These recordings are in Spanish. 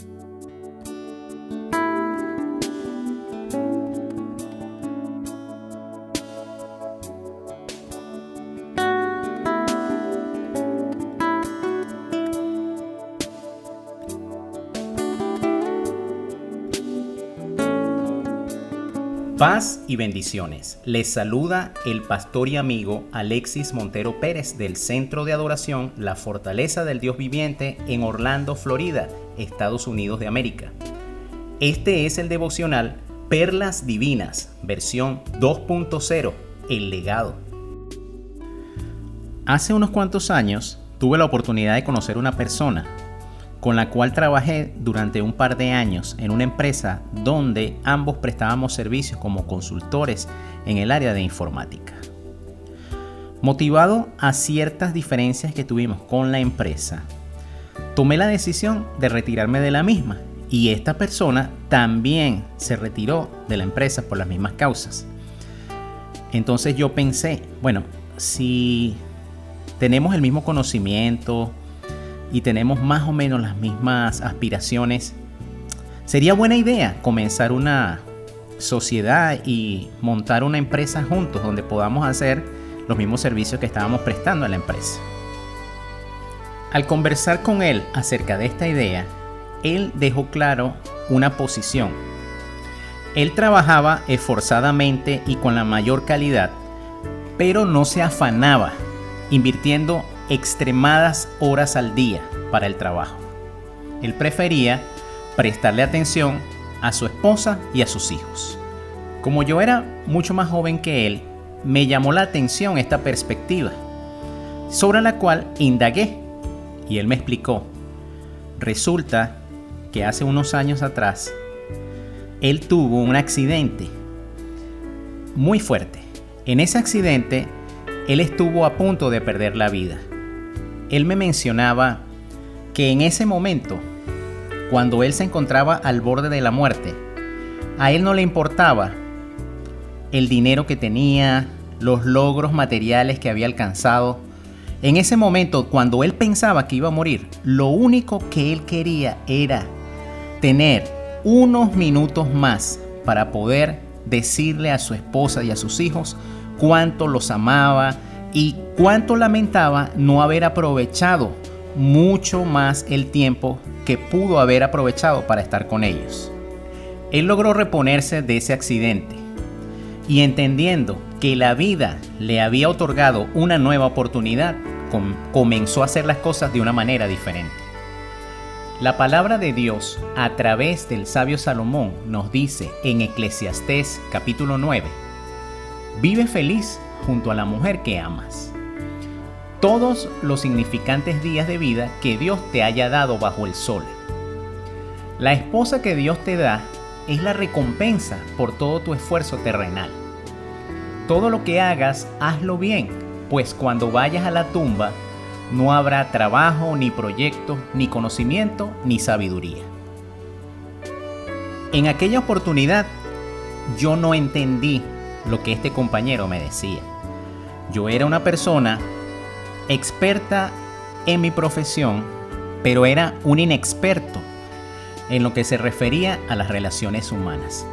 Thank you. Paz y bendiciones. Les saluda el pastor y amigo Alexis Montero Pérez del Centro de Adoración La Fortaleza del Dios Viviente en Orlando, Florida, Estados Unidos de América. Este es el devocional Perlas Divinas, versión 2.0, El legado. Hace unos cuantos años tuve la oportunidad de conocer una persona con la cual trabajé durante un par de años en una empresa donde ambos prestábamos servicios como consultores en el área de informática. Motivado a ciertas diferencias que tuvimos con la empresa, tomé la decisión de retirarme de la misma y esta persona también se retiró de la empresa por las mismas causas. Entonces yo pensé, bueno, si tenemos el mismo conocimiento, y tenemos más o menos las mismas aspiraciones, sería buena idea comenzar una sociedad y montar una empresa juntos donde podamos hacer los mismos servicios que estábamos prestando a la empresa. Al conversar con él acerca de esta idea, él dejó claro una posición. Él trabajaba esforzadamente y con la mayor calidad, pero no se afanaba, invirtiendo extremadas horas al día para el trabajo. Él prefería prestarle atención a su esposa y a sus hijos. Como yo era mucho más joven que él, me llamó la atención esta perspectiva, sobre la cual indagué y él me explicó. Resulta que hace unos años atrás, él tuvo un accidente muy fuerte. En ese accidente, él estuvo a punto de perder la vida él me mencionaba que en ese momento, cuando él se encontraba al borde de la muerte, a él no le importaba el dinero que tenía, los logros materiales que había alcanzado. En ese momento, cuando él pensaba que iba a morir, lo único que él quería era tener unos minutos más para poder decirle a su esposa y a sus hijos cuánto los amaba, y cuánto lamentaba no haber aprovechado mucho más el tiempo que pudo haber aprovechado para estar con ellos. Él logró reponerse de ese accidente y entendiendo que la vida le había otorgado una nueva oportunidad, comenzó a hacer las cosas de una manera diferente. La palabra de Dios a través del sabio Salomón nos dice en Eclesiastés capítulo 9, vive feliz junto a la mujer que amas. Todos los significantes días de vida que Dios te haya dado bajo el sol. La esposa que Dios te da es la recompensa por todo tu esfuerzo terrenal. Todo lo que hagas, hazlo bien, pues cuando vayas a la tumba, no habrá trabajo, ni proyecto, ni conocimiento, ni sabiduría. En aquella oportunidad, yo no entendí lo que este compañero me decía. Yo era una persona experta en mi profesión, pero era un inexperto en lo que se refería a las relaciones humanas.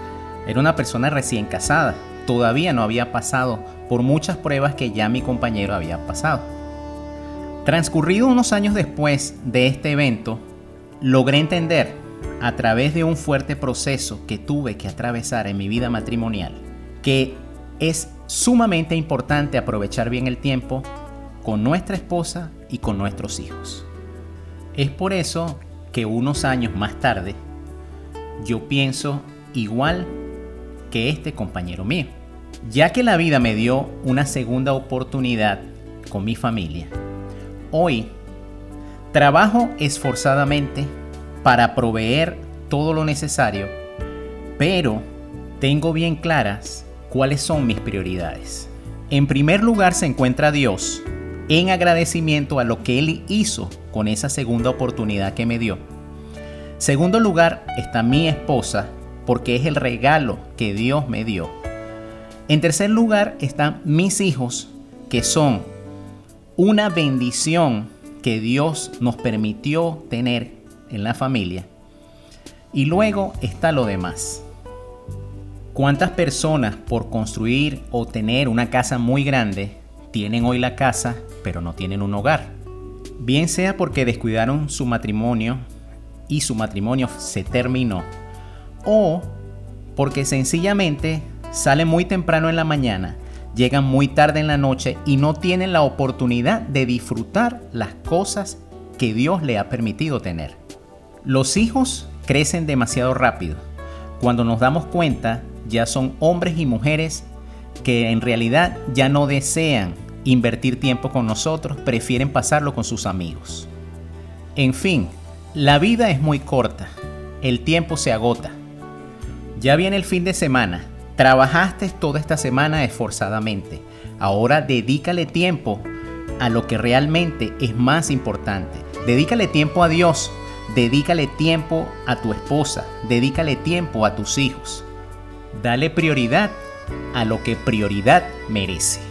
Era una persona recién casada, todavía no había pasado por muchas pruebas que ya mi compañero había pasado. Transcurrido unos años después de este evento, logré entender a través de un fuerte proceso que tuve que atravesar en mi vida matrimonial que es sumamente importante aprovechar bien el tiempo con nuestra esposa y con nuestros hijos. Es por eso que unos años más tarde yo pienso igual que este compañero mío, ya que la vida me dio una segunda oportunidad con mi familia. Hoy trabajo esforzadamente para proveer todo lo necesario, pero tengo bien claras cuáles son mis prioridades. En primer lugar se encuentra Dios en agradecimiento a lo que Él hizo con esa segunda oportunidad que me dio. Segundo lugar está mi esposa porque es el regalo que Dios me dio. En tercer lugar están mis hijos que son una bendición que Dios nos permitió tener en la familia. y luego está lo demás. ¿Cuántas personas por construir o tener una casa muy grande tienen hoy la casa pero no tienen un hogar? Bien sea porque descuidaron su matrimonio y su matrimonio se terminó o porque sencillamente salen muy temprano en la mañana, llegan muy tarde en la noche y no tienen la oportunidad de disfrutar las cosas que Dios le ha permitido tener. Los hijos crecen demasiado rápido. Cuando nos damos cuenta, ya son hombres y mujeres que en realidad ya no desean invertir tiempo con nosotros, prefieren pasarlo con sus amigos. En fin, la vida es muy corta, el tiempo se agota. Ya viene el fin de semana, trabajaste toda esta semana esforzadamente, ahora dedícale tiempo a lo que realmente es más importante. Dedícale tiempo a Dios, dedícale tiempo a tu esposa, dedícale tiempo a tus hijos. Dale prioridad a lo que prioridad merece.